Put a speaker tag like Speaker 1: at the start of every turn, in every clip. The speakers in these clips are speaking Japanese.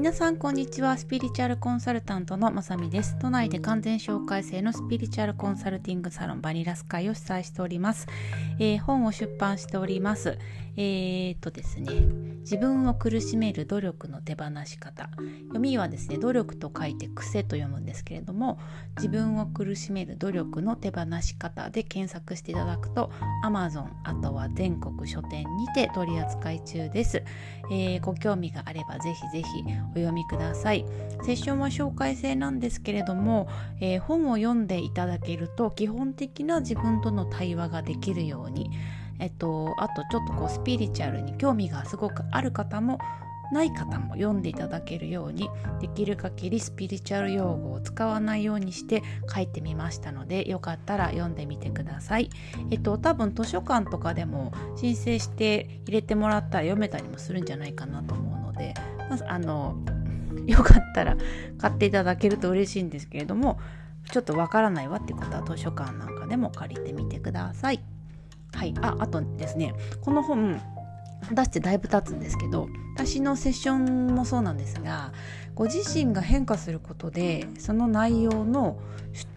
Speaker 1: 皆さんこんにちは。スピリチュアルコンサルタントのまさみです。都内で完全紹介制のスピリチュアルコンサルティングサロンバニラス会を主催しております、えー、本を出版しております。えー、っとですね自分を苦しめる努力の手放し方。読みはですね努力と書いて癖と読むんですけれども自分を苦しめる努力の手放し方で検索していただくと Amazon あとは全国書店にて取り扱い中です、えー、ご興味があればぜひぜひお読みください。セッションは紹介制なんですけれども、えー、本を読んでいただけると基本的な自分との対話ができるようにえっと、あとちょっとこうスピリチュアルに興味がすごくある方もない方も読んでいただけるようにできる限りスピリチュアル用語を使わないようにして書いてみましたのでよかったら読んでみてください。えっと多分図書館とかでも申請して入れてもらったら読めたりもするんじゃないかなと思うのでまずあの よかったら買っていただけると嬉しいんですけれどもちょっとわからないわってことは図書館なんかでも借りてみてください。はい、ああとですねこの本出してだいぶ経つんですけど私のセッションもそうなんですがご自身が変化することでその内容の、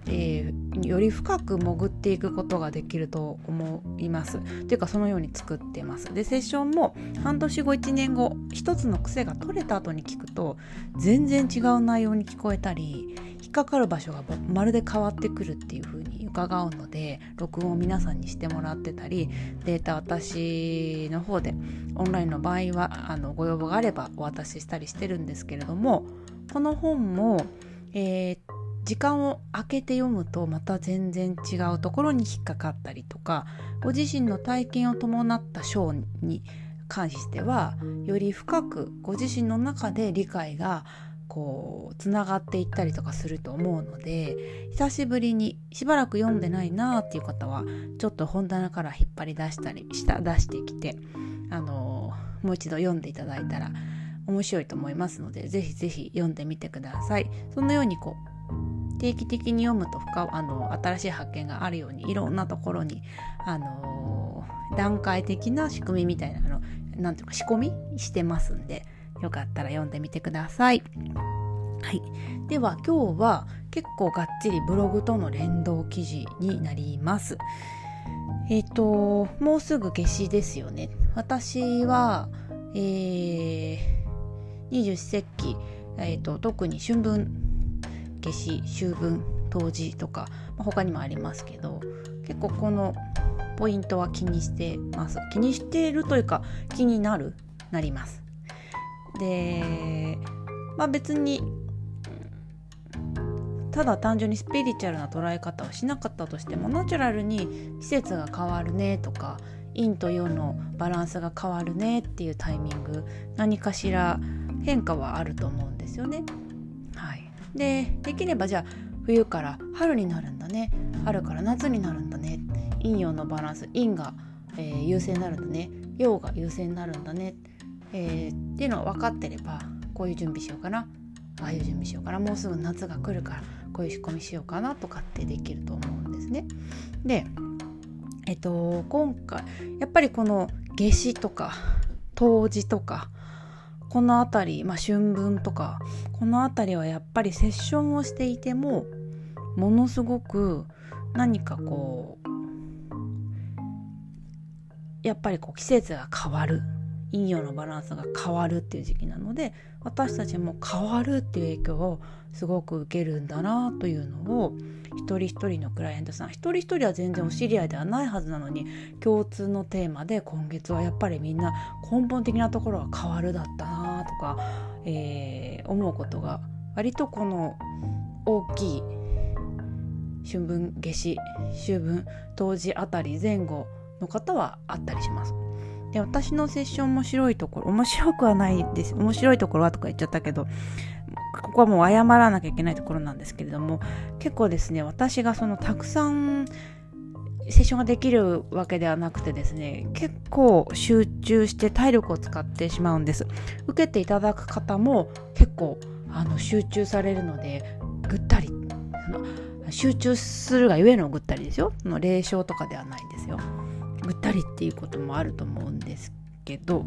Speaker 1: えー、より深く潜っていくことができると思います。というかそのように作ってます。でセッションも半年後1年後一つの癖が取れた後に聞くと全然違う内容に聞こえたり引っかかる場所がまるで変わってくるっていう風に伺うので録音を皆さんにしてもらってたりデータ私の方でオンラインの場合はあのご要望があればお渡ししたりしてるんですけれどもこの本も、えー、時間を空けて読むとまた全然違うところに引っかかったりとかご自身の体験を伴った章に関してはより深くご自身の中で理解がこうつながっていったりとかすると思うので久しぶりにしばらく読んでないなっていう方はちょっと本棚から引っ張り出したりした出してきてあのもう一度読んでいただいたら面白いと思いますのでぜひぜひ読んでみてください。そのようにこう定期的に読むと深あの新しい発見があるようにいろんなところにあの段階的な仕組みみたいなのなんていうか仕込みしてますんでよかったら読んでみてください。はい、では今日は結構がっちりブログとの連動記事になります。えっ、ー、ともうすぐ夏至ですよね。私は、えー、二十四節気、えーと、特に春分夏至秋分冬至とか、まあ、他にもありますけど結構このポイントは気にしてます気にしているというか気になるなりますでまあ別にただ単純にスピリチュアルな捉え方をしなかったとしてもナチュラルに季節が変わるねとか陰と陽のバランスが変わるねっていうタイミング何かしら変化はあると思うんですよね。はい、でできればじゃあ冬から春になるんだね。春から夏になるんだね。陰陽のバランス陰が、えー、優勢になるんだね。陽が優勢になるんだね。えー、っていうのが分かってればこういう準備しようかなああいう準備しようかなもうすぐ夏が来るからこういう仕込みしようかなとかってできると思うんですね。でえっと今回やっぱりこの夏至とか冬至とかこの辺り、まあ、春分とかこの辺りはやっぱりセッションをしていてもものすごく何かこうやっぱりこう季節が変わる陰陽のバランスが変わるっていう時期なので私たちも変わるっていう影響をすごく受けるんだなというのを一人一人のクライアントさん一人一人は全然お知り合いではないはずなのに共通のテーマで今月はやっぱりみんな根本的なところは変わるだったなとか、えー、思うことが割とこの大きい春分夏至秋分冬至あたり前後の方はあったりします。で私のセッション面白いところ面白くはないです。面白いところはとか言っちゃったけどここはもう謝らなきゃいけないところなんですけれども結構ですね私がそのたくさんセッションができるわけではなくてですね結構集中して体力を使ってしまうんです。受けていただく方も結構あの集中されるのでぐったり集中するがゆえのぐったりですよ。の霊障とかではないんですよ。ぐったりっていうこともあると思うんですけど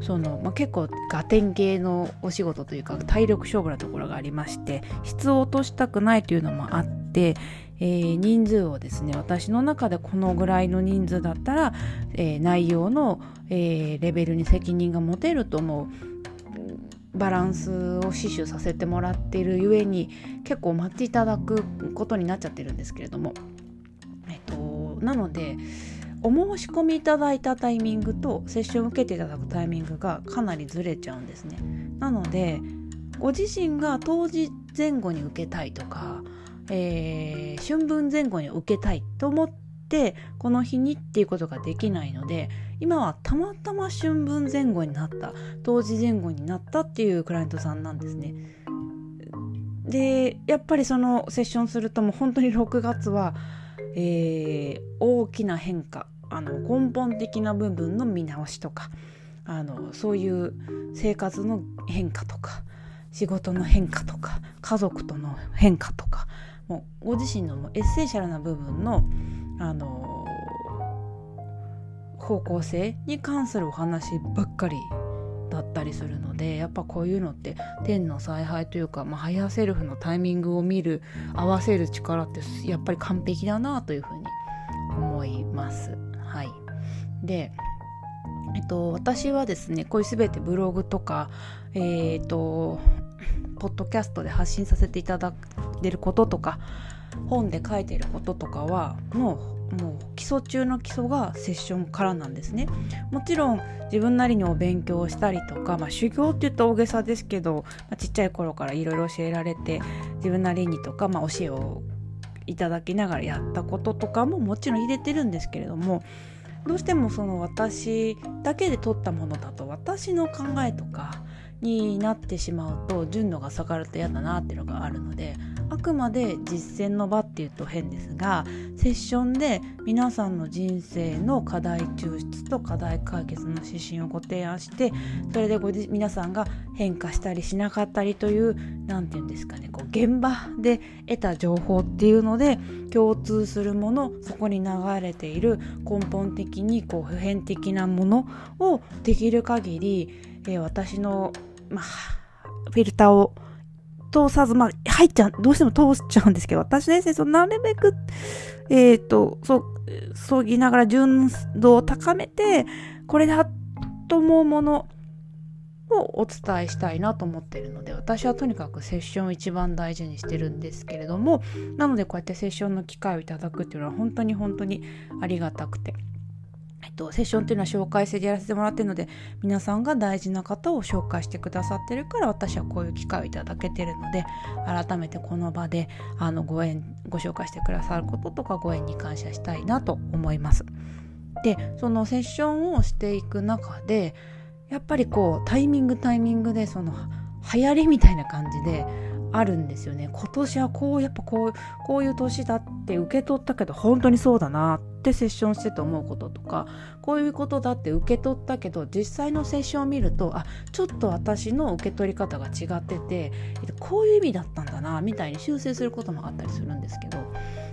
Speaker 1: その、まあ、結構ガテン系のお仕事というか体力勝負なところがありまして質を落としたくないというのもあって、えー、人数をですね私の中でこのぐらいの人数だったら、えー、内容の、えー、レベルに責任が持てると思うバランスを死守させてもらっているゆえに結構待っていただくことになっちゃってるんですけれども、えっと、なのでお申し込みいただいたタイミングとセッションを受けていただくタイミングがかなりずれちゃうんですね。なのでご自身が当時前後に受けたいとか、えー、春分前後に受けたいと思ってこの日にっていうことができないので今はたまたま春分前後になった当時前後になったっていうクライアントさんなんですね。でやっぱりそのセッションするともう本当に6月はえー、大きな変化あの根本的な部分の見直しとかあのそういう生活の変化とか仕事の変化とか家族との変化とかもうご自身のエッセンシャルな部分のあの方向性に関するお話ばっかりだったりするのでやっぱこういうのって天の采配というか、まあ、ハイヤーセルフのタイミングを見る合わせる力ってやっぱり完璧だなというふうに思います。はい、でえっと、私はですねこういう全てブログとか、えー、っとポッドキャストで発信させていただいてることとか本で書いてることとかはのもう基礎中の基礎がセッションからなんですね。もちろん自分なりにお勉強をしたりとか、まあ、修行って言った大げさですけど、まあ、ちっちゃい頃からいろいろ教えられて自分なりにとか、まあ、教えをいただきながらやったこととかももちろん入れてるんですけれどもどうしてもその私だけで取ったものだと私の考えとかになってしまうと純度が下がると嫌だなっていうのがあるのであくまで実践の場っていうと変ですがセッションで皆さんの人生の課題抽出と課題解決の指針をご提案してそれでご皆さんが変化したりしなかったりという何て言うんですかねこう現場で得た情報っていうので共通するものそこに流れている根本的にこう普遍的なものをできる限り、えー、私の、まあ、フィルターを通さず、まあ、入っちゃう、どうしても通っちゃうんですけど、私のエッセンスをなるべく、えっ、ー、と、そう、そぎながら純度を高めて、これだと思うものをお伝えしたいなと思ってるので、私はとにかくセッションを一番大事にしてるんですけれども、なのでこうやってセッションの機会をいただくっていうのは本当に本当にありがたくて。えっと、セッションっていうのは紹介制でやらせてもらってるので皆さんが大事な方を紹介してくださってるから私はこういう機会をいただけてるので改めてこの場であのご縁ご紹介してくださることとかご縁に感謝したいなと思います。でそのセッションをしていく中でやっぱりこうタイミングタイミングでその流行りみたいな感じであるんですよね今年はこうやっぱこうこういう年だって受け取ったけど本当にそうだなってセッションしてて思うこととかこういうことだって受け取ったけど実際のセッションを見るとあちょっと私の受け取り方が違っててこういう意味だったんだなみたいに修正することもあったりするんですけど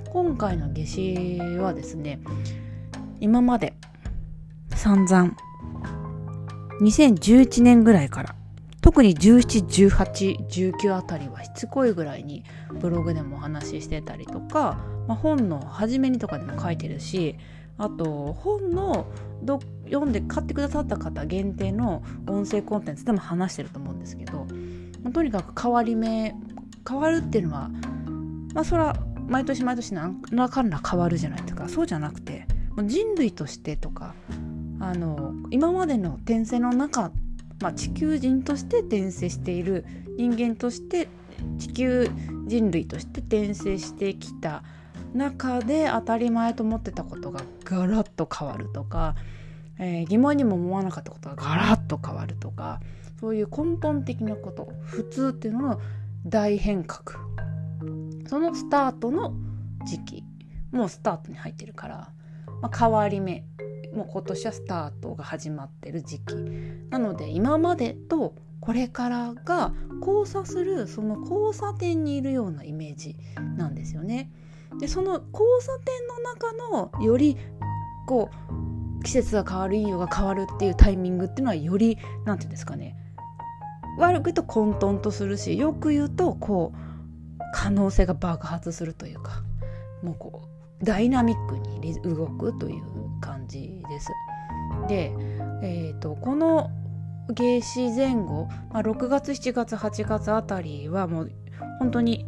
Speaker 1: 今回の夏至はですね今まで散々2011年ぐらいから特に17、18、19あたりはしつこいぐらいにブログでもお話ししてたりとか、まあ、本の初めにとかでも書いてるしあと本の読んで買ってくださった方限定の音声コンテンツでも話してると思うんですけど、まあ、とにかく変わり目変わるっていうのはまあそれは毎年毎年何らかんら変わるじゃないですかそうじゃなくて人類としてとかあの今までの転生の中まあ、地球人として転生している人間として地球人類として転生してきた中で当たり前と思ってたことがガラッと変わるとか、えー、疑問にも思わなかったことがガラッと変わるとかそういう根本的なこと普通っていうのの大変革。そのスタートの時期もうスタートに入ってるから、まあ、変わり目。もう今年はスタートが始まってる時期なので今までとこれからが交差するその交差点にいるようなイメージなんですよね。でその交差点の中のよりこう季節が変わる陰陽が変わるっていうタイミングっていうのはより何て言うんですかね悪く言うと混沌とするしよく言うとこう可能性が爆発するというかもうこうダイナミックに動くという感じです。で、えーと、この夏至前後、まあ、6月7月8月あたりはもう本当に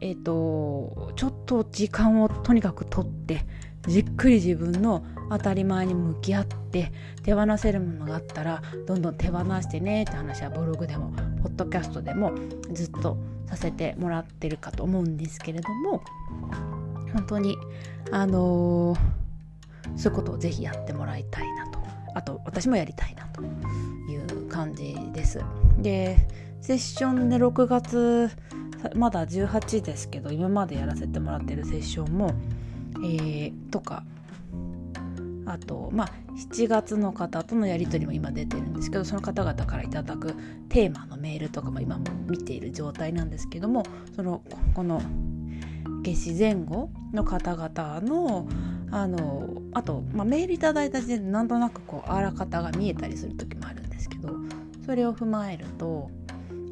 Speaker 1: えっ、ー、とちょっと時間をとにかくとってじっくり自分の当たり前に向き合って手放せるものがあったらどんどん手放してねって話はブログでもポッドキャストでもずっとさせてもらってるかと思うんですけれども本当にあのー、そういうことをぜひやってもらいたいなとあと私もやりたいなという感じです。でセッションで6月まだ18ですけど今までやらせてもらってるセッションも、えー、とかあとまあ7月の方とのやり取りも今出てるんですけどその方々からいただくテーマのメールとかも今も見ている状態なんですけどもそのこの夏至前後の方々のあのあと、まあ、メールいただいた時点でなんとなくこうあらかたが見えたりする時もあるんですけどそれを踏まえると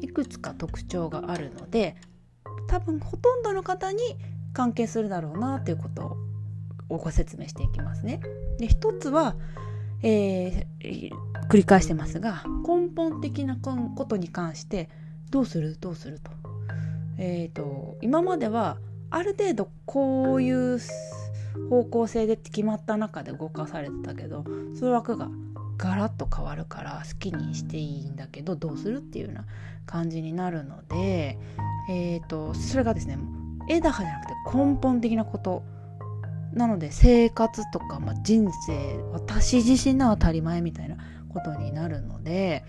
Speaker 1: いくつか特徴があるので多分ほとんどの方に関係するだろうなということをご説明していきますね。で一つは、えー、繰り返してますが根本的なことに関してどうする？どうする？と,、えーと、今まではある程度こういう方向性で決まった中で動かされてたけどその枠がガラッと変わるから好きにしていいんだけどどうするっていうような感じになるので、えーと、それがですね枝葉じゃなくて根本的なことなので生活とか、まあ、人生私自身の当たり前みたいなことになるので、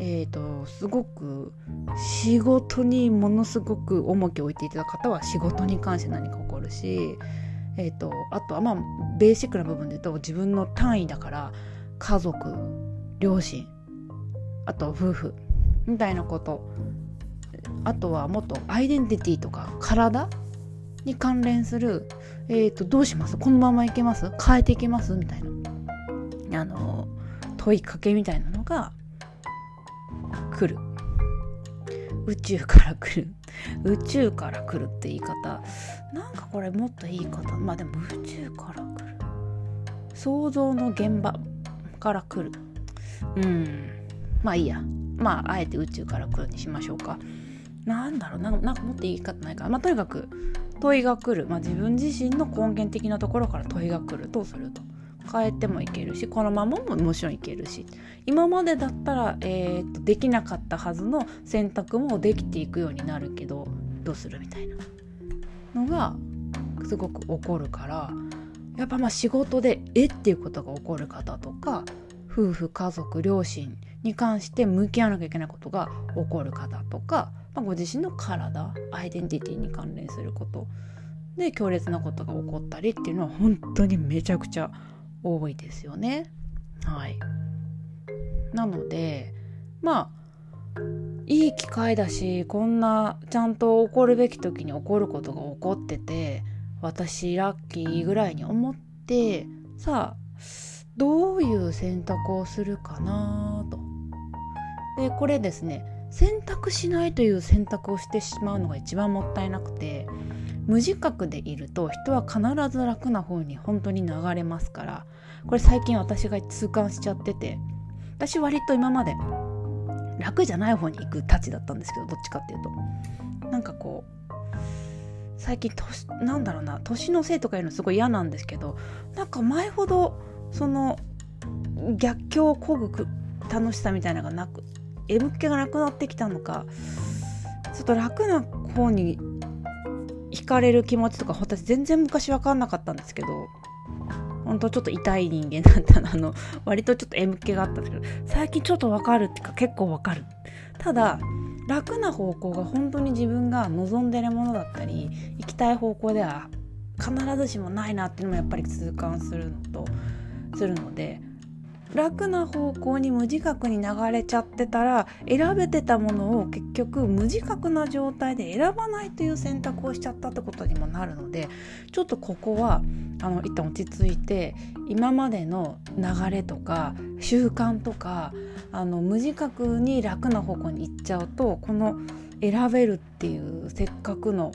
Speaker 1: えーと、すごく仕事にものすごく重きを置いていた方は仕事に関して何か起こるし、えーと、あとはまあベーシックな部分で言うと自分の単位だから家族両親あと夫婦みたいなこと。あとはもっとアイデンティティとか体に関連する、えーと、どうします？このままいけます？変えていけます？みたいな。あの問いかけみたいなのが来る。宇宙から来る。宇宙から来るって言い方。なんかこれもっといい方。まあでも宇宙から来る。想像の現場から来る。うん。まあいいや。まああえて宇宙から来るにしましょうか。なんだろう。なんかもっと言い方ないかな。まあとにかく問いが来る、まあ、自分自身の根源的なところから問いが来るとすると。変えてもいけるしこのままももちろんいけるし。今までだったら、えーと、できなかったはずの選択もできていくようになるけどどうするみたいな。のがすごく起こるからやっぱまあ仕事でえっていうことが起こる方とか夫婦家族両親に関して向き合わなきゃいけないことが起こる方とかまあ、ご自身の体アイデンティティに関連することで強烈なことが起こったりっていうのは本当にめちゃくちゃ多いですよね。はい、なのでまあいい機会だしこんなちゃんと起こるべき時に起こることが起こってて私ラッキーぐらいに思ってさあどういう選択をするかなと。でこれですね選択しないという選択をしてしまうのが一番もったいなくて無自覚でいると人は必ず楽な方に本当に流れますからこれ最近私が痛感しちゃってて私割と今まで楽じゃない方に行くたちだったんですけどどっちかっていうと。なんかこう最近年なんだろうな年のせいとかいうのすごい嫌なんですけどなんか前ほどその逆境をこぐ楽しさみたいなのがなく M 気がなくなってきたのかちょっと楽な方に惹かれる気持ちとか私全然昔分かんなかったんですけど本当ちょっと痛い人間だったの。あの 割とちょっと M 気があったんですけど最近ちょっと分かるっていうか結構分かる。ただ楽な方向が本当に自分が望んでるものだったり行きたい方向では必ずしもないなっていうのもやっぱり痛感するのとするので楽な方向に無自覚に流れちゃってたら選べてたものを結局無自覚な状態で選ばないという選択をしちゃったってことにもなるのでちょっとここはあの一旦落ち着いて今までの流れとか習慣とかあの無自覚に楽な方向に行っちゃうとこの選べるっていうせっかくの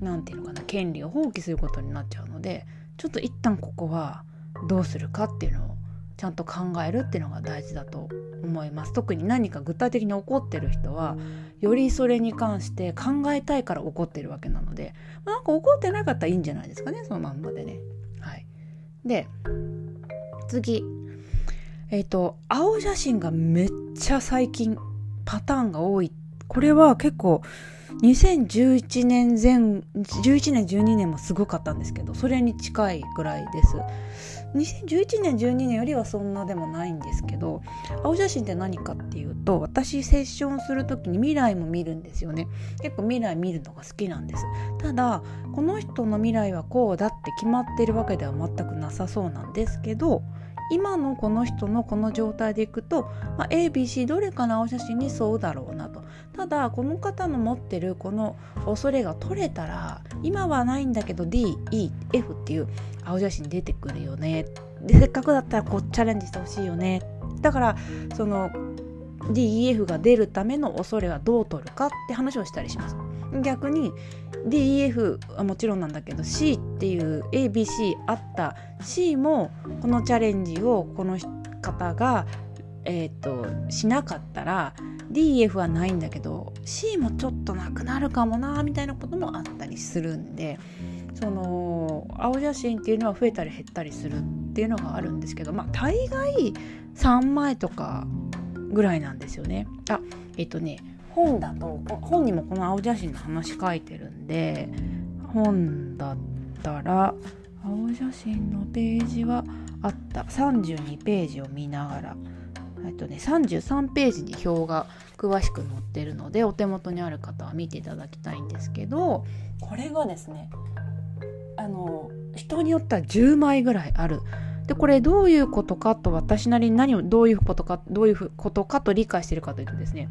Speaker 1: 何て言うのかな権利を放棄することになっちゃうのでちょっと一旦ここはどうするかっていうのをちゃんと考えるっていうのが大事だと思います。特に何か具体的に怒ってる人はよりそれに関して考えたいから怒ってるわけなのでなんか怒ってなかったらいいんじゃないですかねそのまんまでね。はい、で次。えっ、ー、と青写真がめっちゃ最近パターンが多い。これは結構2011年前11年12年もすごかったんですけどそれに近いぐらいです。2011年12年よりはそんなでもないんですけど青写真って何かっていうと私セッションする時に未来も見るんですよね。結構未来見るのが好きなんです。ただこの人の未来はこうだって決まってるわけでは全くなさそうなんですけど今のこの人のこの状態でいくと、まあ、ABC どれかの青写真に沿うだろうなと。ただこの方の持ってるこの恐れが取れたら今はないんだけど DEF っていう青写真出てくるよね。でせっかくだったらこうチャレンジしてほしいよね。だからその DEF が出るための恐れはどう取るかって話をしたりします。逆に DEF はもちろんなんだけど C っていう ABC あった C もこのチャレンジをこの方が、えーと、しなかったら DEF はないんだけど C もちょっとなくなるかもなみたいなこともあったりするんでその青写真っていうのは増えたり減ったりするっていうのがあるんですけどまあ大概3枚とかぐらいなんですよね。あえっ、ー、とね本だと本にもこの青写真の話書いてるんで本だったら青写真のページはあった。32ページを見ながら。えっとね33ページに表が詳しく載ってるのでお手元にある方は見ていただきたいんですけどこれがですねあの人によっては10枚ぐらいある。でこれどういうことかと私なりに何をどういうことかどういうことかと理解してるかというとですね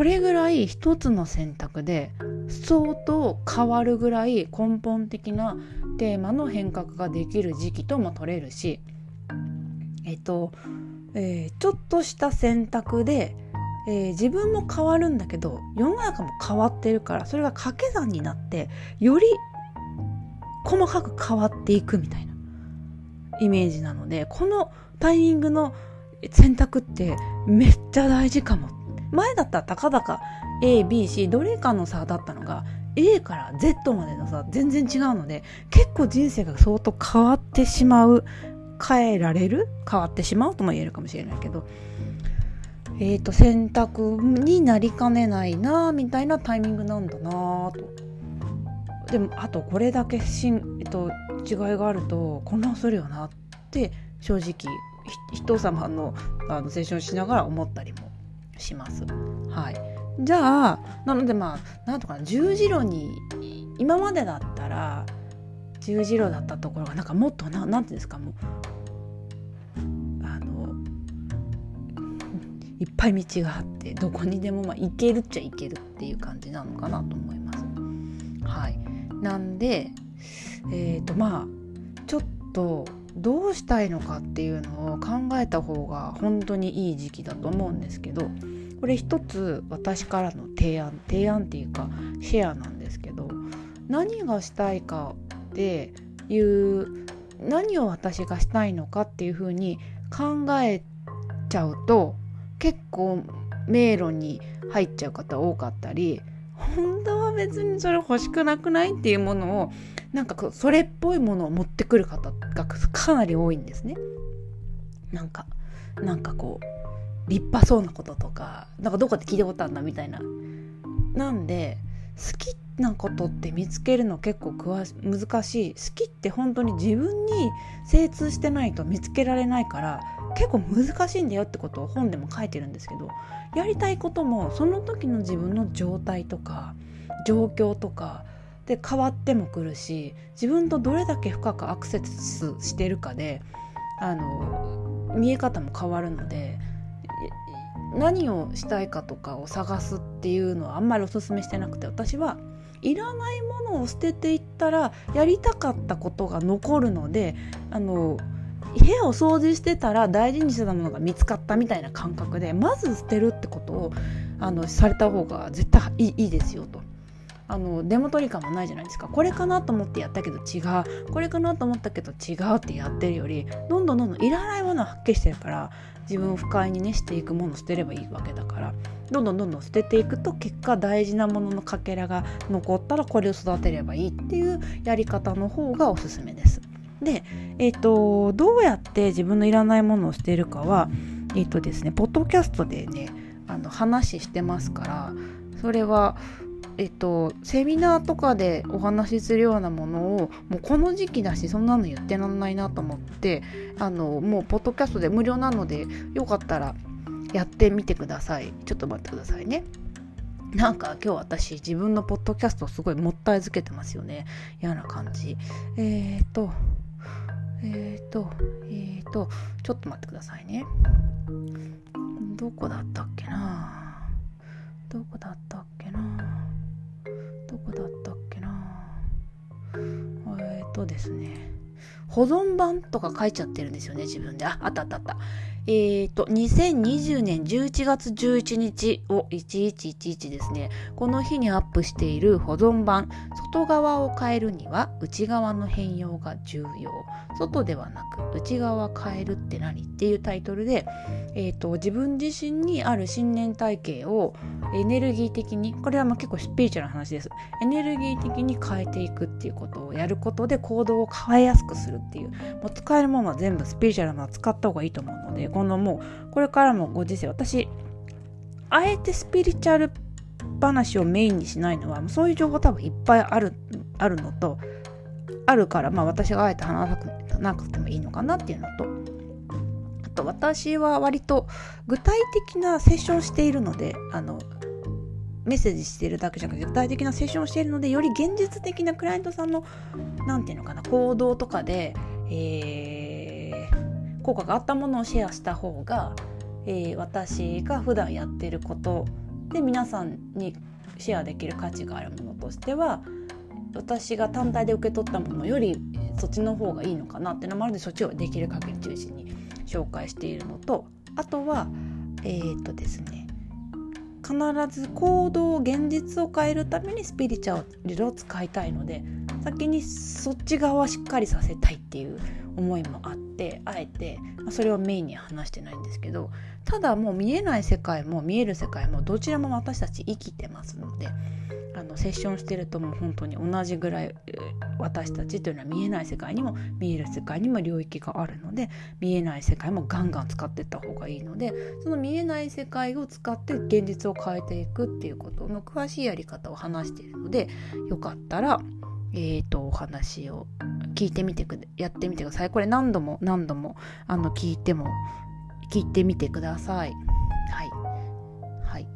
Speaker 1: それぐらい一つの選択で相当変わるぐらい根本的なテーマの変革ができる時期とも取れるしえっと、えー、ちょっとした選択で、えー、自分も変わるんだけど世の中も変わってるからそれが掛け算になってより細かく変わっていくみたいなイメージなのでこのタイミングの選択ってめっちゃ大事かも前だったらたかだか ABC どれかの差だったのが A から Z までの差全然違うので結構人生が相当変わってしまう変えられる？変わってしまうとも言えるかもしれないけど。えーと選択になりかねないなみたいなタイミングなんだなと。でもあとこれだけしん、えっと、違いがあると混乱するよなって正直人様のあのセッションしながら思ったりもします。はい、じゃあなのでまあなんとか十字路に今までだったら十字路だったところがなんかもっとななんていうんですかもうあのいっぱい道があってどこにでもまあ行けるっちゃ行けるっていう感じなのかなと思います。はい、なんでえっ、ー、とまあちょっとどうしたいのかっていうのを考えた方が本当にいい時期だと思うんですけどこれ一つ私からの提案提案っていうかシェアなんですけど何がしたいかっていう何を私がしたいのかっていうふうに考えちゃうと結構迷路に入っちゃう方多かったり本当は別にそれ欲しくなくないっていうものをなんかそれっぽいものを持ってくる方がかなり多いんですね。なんかなんかこう立派そうなこととかなんかどこで聞いたことあるんだみたいな。なんで好きなことって見つけるの結構難しい好きって本当に自分に精通してないと見つけられないから結構難しいんだよってことを本でも書いてるんですけどやりたいこともその時の自分の状態とか状況とかで変わってもくるし自分とどれだけ深くアクセスしてるかであの見え方も変わるので何をしたいかとかを探すっていうのはあんまりおすすめしてなくて私はいらないものを捨てていったらやりたかったことが残るのであの部屋を掃除してたら大事にしてたものが見つかったみたいな感覚でまず捨てるってことをあのされた方が絶対いいですよと。あのデモ取り感もないじゃないですかこれかなと思ってやったけど違うこれかなと思ったけど違うってやってるよりどんどんどんどんいらないものを発見してるから自分を不快にねしていくものを捨てればいいわけだからどんどんどんどん捨てていくと結果大事なもののかけらが残ったらこれを育てればいいっていうやり方の方がおすすめです。で、えーと、どうやって自分のいらないものを捨てるかはえっ、ー、とですねポッドキャストでねあの話してますからそれはえっと、セミナーとかでお話しするようなものをもうこの時期だしそんなの言ってらんないなと思ってあのもうポッドキャストで無料なのでよかったらやってみてください。ちょっと待ってくださいね。なんか今日私自分のポッドキャストすごいもったいづけてますよね。嫌な感じ。えっ、とえっ、ー、とえっ、ー、とちょっと待ってくださいね。どこだったっけな？どこだったっけな？どこだったっけな？えっ、とですね。保存版とか書いちゃってるんですよね自分で。ああったあったあった。えっ、ー、と、2020年11月11日を1111ですね。この日にアップしている保存版、外側を変えるには内側の変容が重要。外ではなく内側変えるって何っていうタイトルで、えっ、ー、と、自分自身にある信念体系をエネルギー的に、これはまあ結構スピリチュアルな話です。エネルギー的に変えていくっていうことをやることで行動を変えやすくするっていう、もう使えるものは全部スピリチュアルなのは使った方がいいと思うので、このもうこれからもご時世私あえてスピリチュアル話をメインにしないのはそういう情報多分いっぱいあるあるのとあるからまあ私があえて話さなくてもいいのかなっていうのとあと私は割と具体的なセッションしているのであのメッセージしているだけじゃなくて具体的なセッションをしているのでより現実的なクライアントさんの何て言うのかな行動とかで、えー、効果があったものをシェアした方が、えー、私が普段やってることで皆さんにシェアできる価値があるものとしては私が単体で受け取ったものよりそっちの方がいいのかなっていうのもあるのでそっちをできる限り中心に紹介しているのとあとはえっ、とですね必ず行動現実を変えるためにスピリチュアルを使いたいので先にそっち側はしっかりさせたいっていう思いもあってあえてそれをメインに話してないんですけどただもう見えない世界も見える世界もどちらも私たち生きてますのであのセッションしてるともう本当に同じぐらい私たちというのは見えない世界にも見える世界にも領域があるので見えない世界もガンガン使っていった方がいいのでその見えない世界を使って現実を変えていくっていうことの詳しいやり方を話しているのでよかったらえーと、お話を聞いてみてくやってみてください。これ何度も何度もあの聞いても聞いてみてください。はい。はい。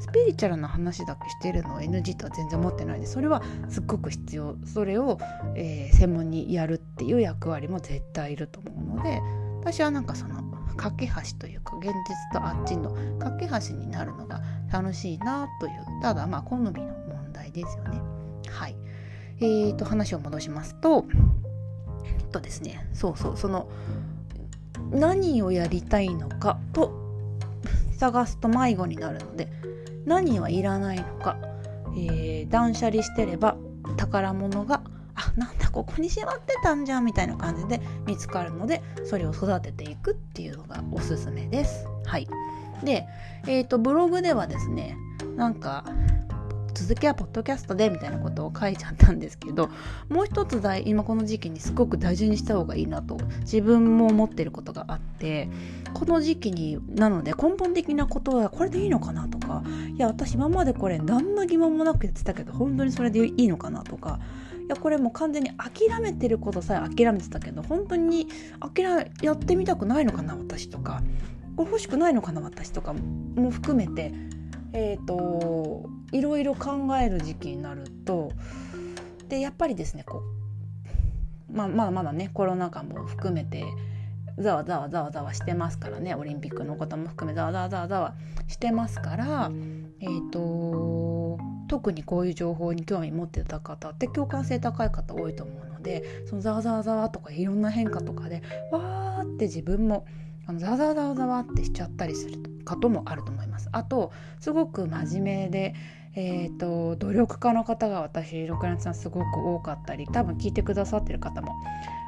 Speaker 1: スピリチュアルな話だけしてるのを NG とは全然思ってないでそれはすっごく必要。それを、えー、専門にやるっていう役割も絶対いると思うので私はなんかその架け橋というか現実とあっちの架け橋になるのが楽しいなというただまあ好みの問題ですよね。はい。えーと、話を戻しますと、えっとですね、そうそう、その、何をやりたいのかと探すと迷子になるので、何はいらないのか、えー、断捨離してれば宝物があなんだここにしまってたんじゃんみたいな感じで見つかるのでそれを育てていくっていうのがおすすめです。はい、で、えーとブログではですねなんか続きはポッドキャストでみたいなことを書いちゃったんですけどもう一つ大今この時期にすごく大事にした方がいいなと自分も思ってることがあってこの時期になので根本的なことはこれでいいのかなとかいや私今までこれ何の疑問もなくやってたけど本当にそれでいいのかなとかいやこれもう完全に諦めてることさえ諦めてたけど本当に諦やってみたくないのかな私とか。これ欲しくないのかな私とかも含めてえーと、いろいろ考える時期になるとでやっぱりですねこう、まあ、まだまだねコロナ禍も含めてざわざわざわざわしてますからねオリンピックのことも含めざわざわざわざわしてますからえっ、ー、と特にこういう情報に興味持ってた方って共感性高い方多いと思うのでそのざわざわざわとかいろんな変化とかでわーって自分もあのざわざわざわざわってしちゃったりすることもあると思います。あとすごく真面目でえーと、努力家の方が私六月さんすごく多かったり多分聞いてくださってる方も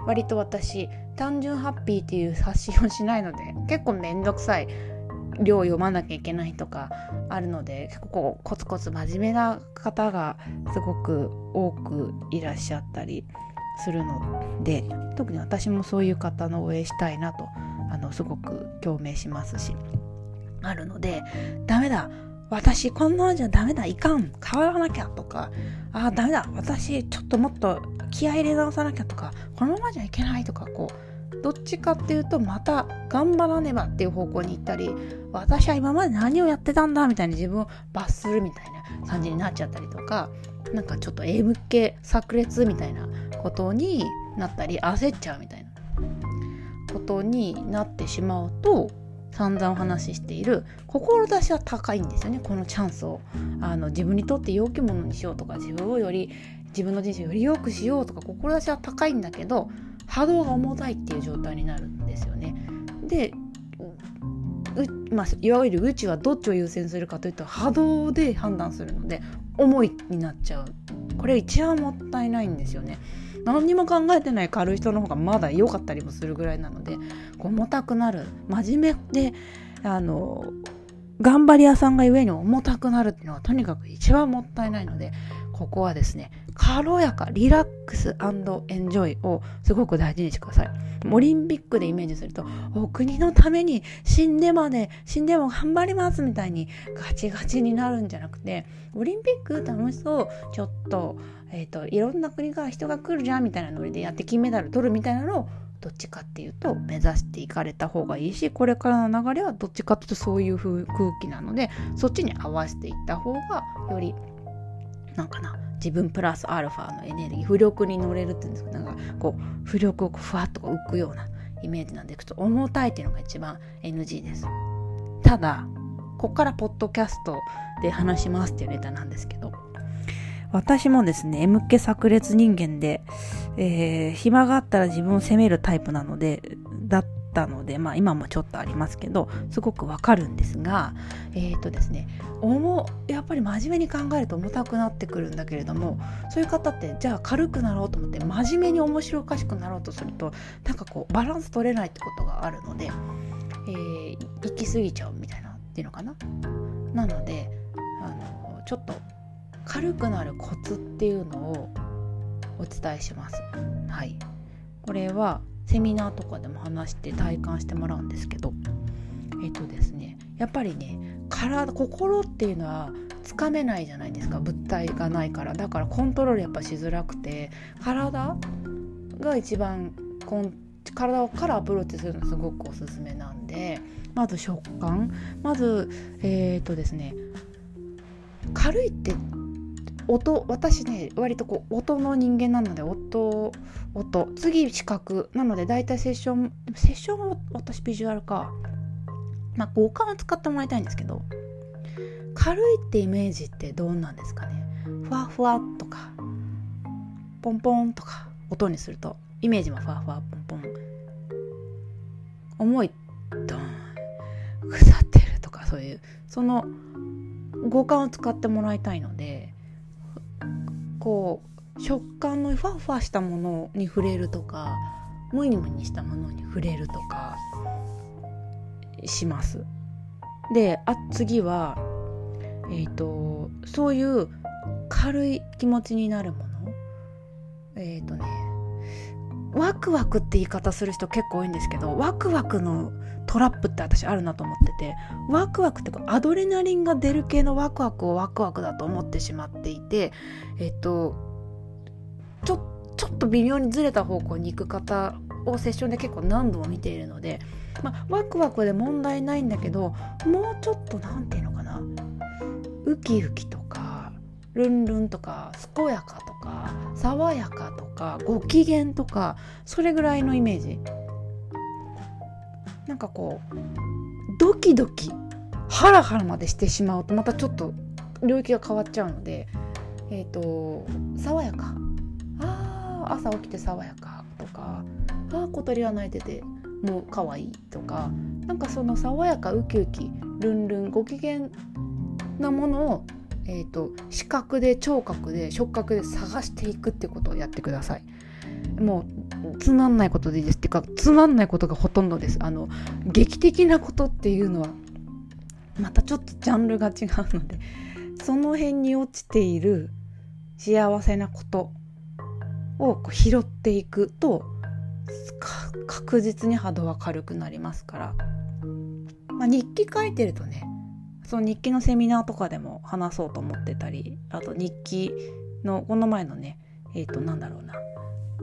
Speaker 1: 割と私単純ハッピーっていう発信をしないので結構めんどくさい量を読まなきゃいけないとかあるので結構コツコツ真面目な方がすごく多くいらっしゃったりするので特に私もそういう方の応援したいなとあのすごく共鳴しますし。あるのでダメだ。私こんなんじゃダメだ。いかん。変わらなきゃとか。ああダメだ。私ちょっともっと気合入れ直さなきゃとか。このままじゃいけないとか。こうどっちかっていうとまた頑張らねばっていう方向に行ったり私は今まで何をやってたんだみたいに自分を罰するみたいな感じになっちゃったりとか。なんかちょっと M 系炸裂みたいなことになったり焦っちゃうみたいなことになってしまうと散々お話ししている志は高いんですよねこのチャンスをあの自分にとって良きものにしようとか自分をより自分の人生をより良くしようとか志は高いんだけど波動が重たいっていう状態になるんですよね。でまあ、いわゆる宇宙はどっちを優先するかというと波動で判断するので重いになっちゃうこれ一番もったいないんですよね。何にも考えてない軽い人の方がまだ良かったりもするぐらいなので重たくなる。真面目であの頑張り屋さんがゆえに重たくなるっていうのはとにかく一番もったいないのでここはですね軽やかリラックスエンジョイをすごく大事にしてください。オリンピックでイメージするとお国のために死んでまで死んでも頑張りますみたいにガチガチになるんじゃなくてオリンピック楽しそうちょっと,、えーと、いろんな国から人が来るじゃんみたいなノリでやって金メダル取るみたいなのをどっちかっていうと目指していかれた方がいいしこれからの流れはどっちかっていうとそういう空気なのでそっちに合わせていった方がよりなんかな自分プラスアルファのエネルギー浮力に乗れるっていうんですか。なんかこう浮力をふわっと浮くようなイメージなんでいくと重たいっていうのが一番 NG です。ただここからポッドキャストで話しますっていうネタなんですけど私もですね M 気炸裂人間で、えー、暇があったら自分を責めるタイプなのでだったので、まあ今もちょっとありますけど、すごくわかるんですが、えっ、ー、とですね、重、やっぱり真面目に考えると重たくなってくるんだけれども、そういう方って、じゃあ軽くなろうと思って、真面目に面白おかしくなろうとすると、なんかこう、バランス取れないってことがあるので、えー、行き過ぎちゃうみたいなっていうのかな？なので、あの、ちょっと軽くなるコツっていうのをお伝えします。はい。これはセミナーとかでも話して体感してもらうんですけどえっとですねやっぱりね体心っていうのはつかめないじゃないですか物体がないからだからコントロールやっぱしづらくて体が一番コン体からアプローチするのすごくおすすめなんでまず食感まずえっ、とですね軽いって音私ね割とこう音の人間なので音音。次視覚。なので大体セッションセッションは私ビジュアルか。まあ五感を使ってもらいたいんですけど軽いってイメージってどうなんですかね。ふわふわとかポンポンとか音にするとイメージもふわふわポンポン。重いドン。腐ってるとかそういうその五感を使ってもらいたいのでこう食感のふわふわしたものに触れるとかムニムニしたものに触れるとかします。であ次はえっ、ー、とそういう軽い気持ちになるものえっ、ー、とねワクワクって言い方する人結構多いんですけどワクワクのトラップって私あるなと思っててワクワクってアドレナリンが出る系のワクワクをワクワクだと思ってしまっていてえっとちょちょっと微妙にずれた方向に行く方をセッションで結構何度も見ているので、まあ、ワクワクで問題ないんだけどもうちょっと何て言うのかなウキウキとかルンルンとか健やかとか爽やかとかご機嫌とかそれぐらいのイメージ。なんかこうドキドキハラハラまでしてしまうとまたちょっと領域が変わっちゃうのでえっ、ー、と爽やか。あ朝起きて爽やかとかあ小鳥が鳴いててもう可愛いとかなんかその爽やかウキウキルンルンご機嫌なものを、えーと、視覚で聴覚で触覚で探していくってことをやってください。もうつまんないことでいいですっていうかつまんないことがほとんどです。あの劇的なことっていうのはまたちょっとジャンルが違うのでその辺に落ちている幸せなことをこう拾っていくと確実に波動は軽くなりますから、まあ、日記書いてるとねその日記のセミナーとかでも話そうと思ってたりあと日記のこの前のねえっ、ー、となんだろうな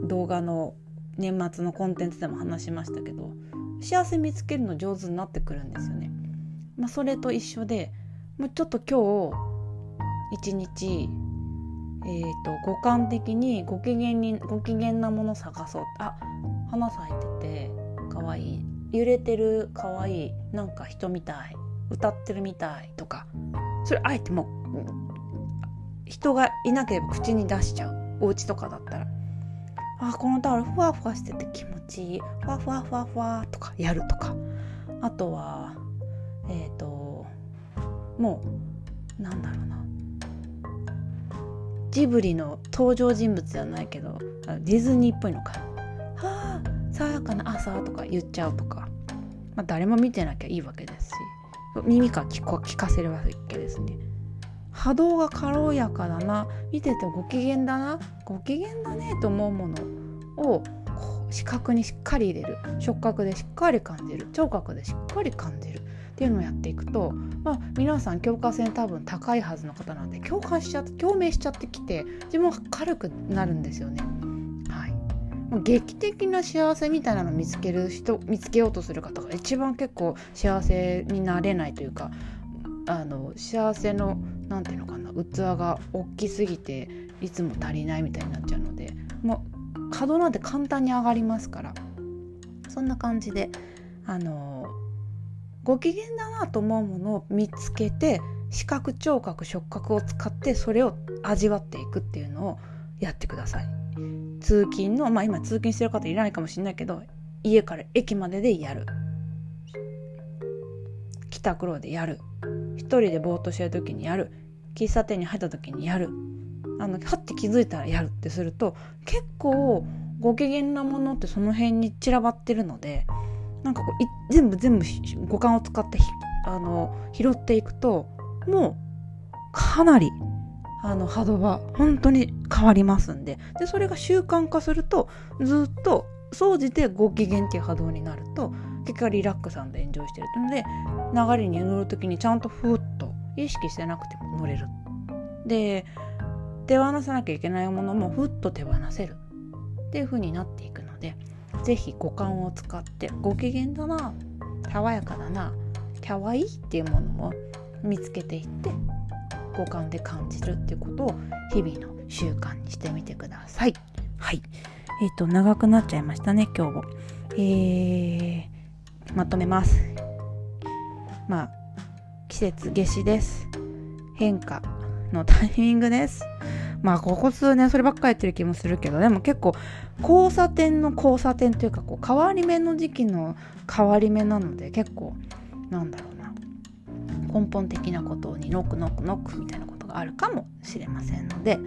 Speaker 1: 動画の年末のコンテンツでも話しましたけど幸せ見つけるの上手になってくるんですよね。まあ、それと一緒でもうちょっと今日一日えーと、五感的にご機嫌にご機嫌なもの探そうあ花咲いててかわいい揺れてるかわいいなんか人みたい歌ってるみたいとか。それあえてもう人がいなければ口に出しちゃう。お家とかだったら。あこのタオルふわふわしてて気持ちいい。ふわふわふわふわとかやるとか。あとはえっ、ー、ともうなんだろうな。ジブリの登場人物じゃないけどディズニーっぽいのか「はあ爽やかな朝」とか言っちゃうとか、まあ、誰も見てなきゃいいわけですし。耳から聞聞かせるわけですね。波動が軽やかだな。見ててご機嫌だな。ご機嫌だねと思うものを視覚にしっかり入れる。触覚でしっかり感じる。聴覚でしっかり感じる。っていうのをやっていくと、まあ、皆さん共感性多分高いはずの方なんで共感しちゃって共鳴しちゃってきて自分が軽くなるんですよね。はい、劇的な幸せみたいなのを見つける人見つけようとする方が一番結構幸せになれないというかあの幸せの何て言うのかな器が大きすぎていつも足りないみたいになっちゃうのでもう稼働なんて簡単に上がりますから。そんな感じであのご機嫌だなと思うものを見つけて視覚聴覚触覚を使ってそれを味わっていくっていうのをやってください。通勤のまあ今通勤してる方いらないかもしれないけど家から駅まででやる。帰宅路でやる。一人でぼーっとしてる時にやる。喫茶店に入った時にやる。あのはって気づいたらやるってすると結構ご機嫌なものってその辺に散らばってるのでなんかこう全部全部五感を使ってあの拾っていくともうかなりあの波動は本当に変わりますんで。でそれが習慣化するとずっと総じてご機嫌っていう波動になると結果リラックスでエンジョイしてるので流れに乗る時にちゃんとふっと意識してなくても乗れる。で手放さなきゃいけないものもふっと手放せる。っていう風になっていくので是非五感を使ってご機嫌だな爽やかだなかわいいっていうものを見つけていって五感で感じるっていうことを日々の習慣にしてみてください。はい。えっ、ー、と、長くなっちゃいましたね、今日も。えー、まとめます。まあ、季節夏至です。変化のタイミングです。まあここ数年そればっかりやってる気もするけどでも結構交差点の交差点というかこう変わり目の時期の変わり目なので結構なんだろう根本的なことにノックノックノックみたいなことがあるかもしれませんので、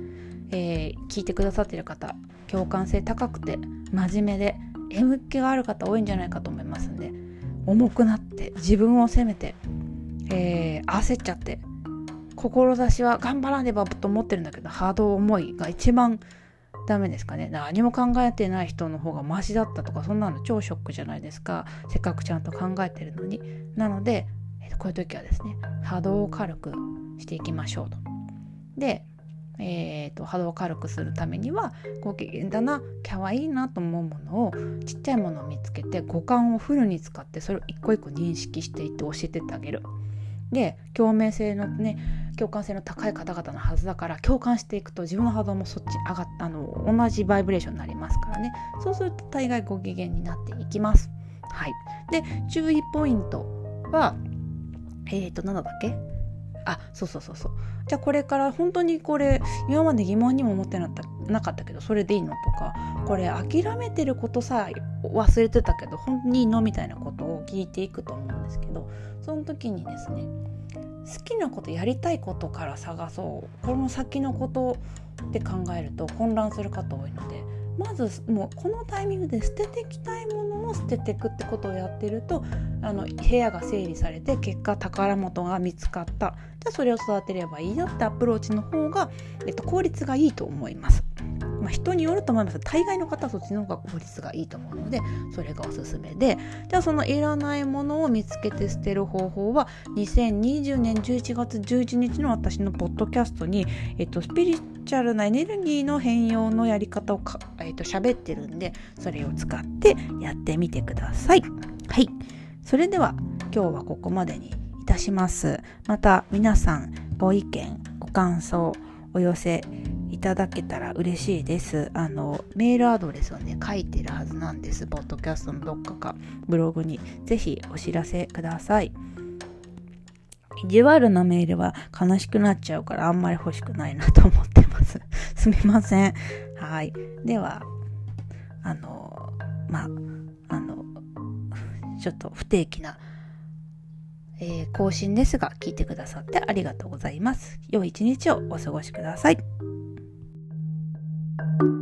Speaker 1: えー、聞いてくださってる方共感性高くて真面目で M 気がある方多いんじゃないかと思いますんで重くなって自分を責めて、えー、焦っちゃって志は頑張らねばと思ってるんだけど波動思いが一番ダメですかね。何も考えてない人の方がマシだったとかそんなの超ショックじゃないですか。せっかくちゃんと考えてるのに。なので、こういう時はですね波動を軽くしていきましょうとでえーと、波動を軽くするためにはご機嫌だな可愛いなと思うものをちっちゃいものを見つけて五感をフルに使ってそれを一個一個認識していって教えてってあげる。で共鳴性のね共感性の高い方々のはずだから共感していくと自分の波動もそっち上がったあの同じバイブレーションになりますからねそうすると大概ご機嫌になっていきます。はい。で、注意ポイントは、えっ、ー、と、何だっけ？あ、そうそうそうそう。じゃあこれから本当にこれ、今まで疑問にも思ってなかったけど、それでいいのとか、これ諦めてることさ忘れてたけど、本当にいいのみたいなことを聞いていくと思うんですけど、その時にですね、好きなことやりたいことから探そうこの先のことって考えると混乱する方多いのでまずもうこのタイミングで捨ててきたいものを捨てていくってことをやってるとあの部屋が整理されて結果宝物が見つかったじゃあそれを育てればいいよってアプローチの方が、えっと、効率がいいと思います。あ、人によると思います大概の方はそっちの方が効率がいいと思うのでそれがおすすめでじゃあそのいらないものを見つけて捨てる方法は2020年11月11日の私のポッドキャストに、えっと、スピリチュアルなエネルギーの変容のやり方をか、えっと、喋ってるんでそれを使ってやってみてください。はいそれでは今日はここまでにいたします。また皆さんご意見ご感想お寄せただけたら嬉しいです。あの、メールアドレスをね、書いてるはずなんです。ポッドキャストのどっかか、ブログに。ぜひお知らせください。意地悪なメールは悲しくなっちゃうからあんまり欲しくないなと思ってます。すみません。はい。では、あの、まあ、あの、ちょっと不定期なえー、更新ですが、聞いてくださってありがとうございます。良い一日をお過ごしください。Thank you.